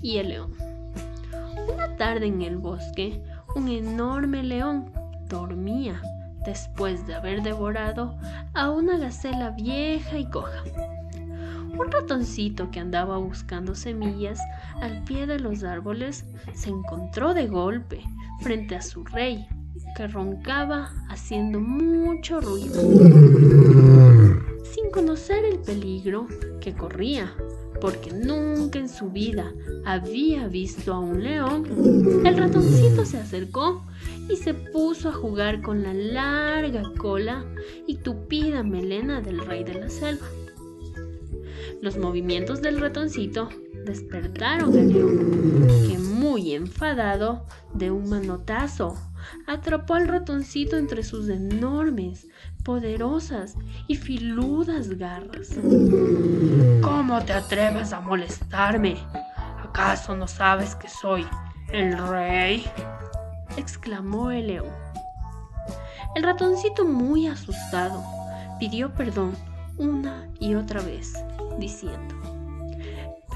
y el león. Una tarde en el bosque, un enorme león dormía después de haber devorado a una gacela vieja y coja. Un ratoncito que andaba buscando semillas al pie de los árboles se encontró de golpe frente a su rey, que roncaba haciendo mucho ruido. Sin conocer el peligro que corría, porque nunca en su vida había visto a un león, el ratoncito se acercó y se puso a jugar con la larga cola y tupida melena del rey de la selva. Los movimientos del ratoncito despertaron al león, que muy enfadado de un manotazo atrapó al ratoncito entre sus enormes, poderosas y filudas garras. ¿Cómo te atreves a molestarme? ¿Acaso no sabes que soy el rey? exclamó el león. El ratoncito, muy asustado, pidió perdón una y otra vez, diciendo,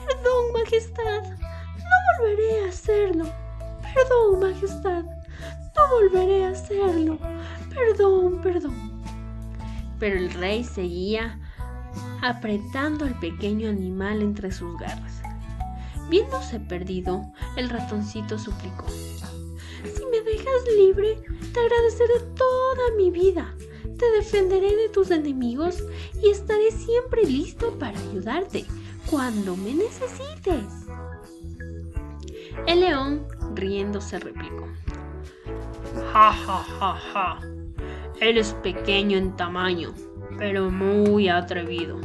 Perdón, Majestad, no volveré a hacerlo. Perdón, Majestad, volveré a hacerlo. Perdón, perdón. Pero el rey seguía apretando al pequeño animal entre sus garras. Viéndose perdido, el ratoncito suplicó. Si me dejas libre, te agradeceré toda mi vida. Te defenderé de tus enemigos y estaré siempre listo para ayudarte cuando me necesites. El león, riéndose, replicó. Ja, ja, ja, ja. Eres pequeño en tamaño, pero muy atrevido.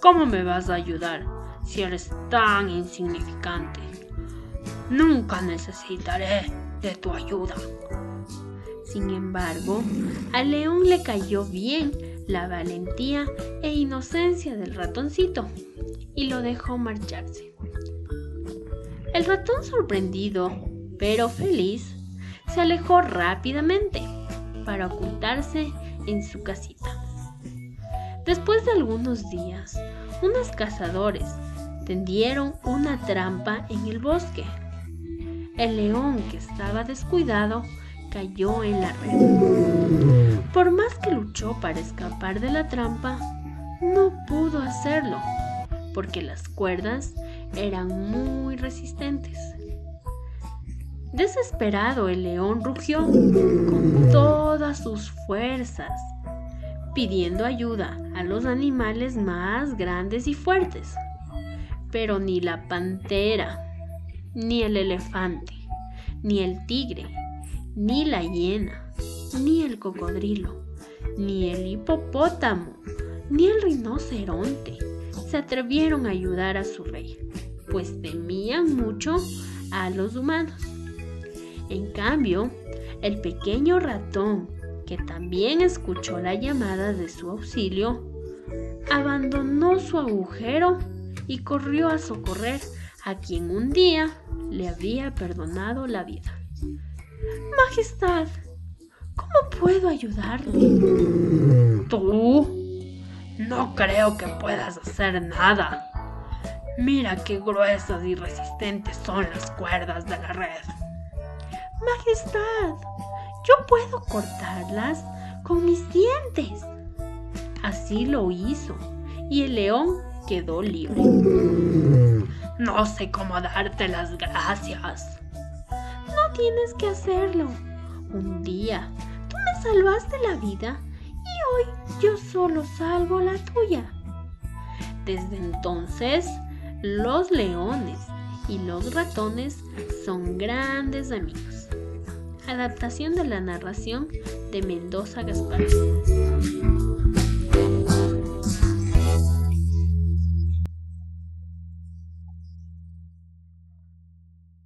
¿Cómo me vas a ayudar si eres tan insignificante? Nunca necesitaré de tu ayuda. Sin embargo, al león le cayó bien la valentía e inocencia del ratoncito y lo dejó marcharse. El ratón sorprendido, pero feliz, se alejó rápidamente para ocultarse en su casita. Después de algunos días, unos cazadores tendieron una trampa en el bosque. El león, que estaba descuidado, cayó en la red. Por más que luchó para escapar de la trampa, no pudo hacerlo, porque las cuerdas eran muy resistentes. Desesperado, el león rugió con todas sus fuerzas, pidiendo ayuda a los animales más grandes y fuertes. Pero ni la pantera, ni el elefante, ni el tigre, ni la hiena, ni el cocodrilo, ni el hipopótamo, ni el rinoceronte se atrevieron a ayudar a su rey, pues temían mucho a los humanos. En cambio, el pequeño ratón, que también escuchó la llamada de su auxilio, abandonó su agujero y corrió a socorrer a quien un día le había perdonado la vida. Majestad, ¿cómo puedo ayudarte? ¿Tú? No creo que puedas hacer nada. Mira qué gruesas y resistentes son las cuerdas de la red. Majestad, yo puedo cortarlas con mis dientes. Así lo hizo, y el león quedó libre. No sé cómo darte las gracias. No tienes que hacerlo. Un día tú me salvaste la vida y hoy yo solo salvo la tuya. Desde entonces, los leones y los ratones son grandes amigos. Adaptación de la narración de Mendoza Gaspar.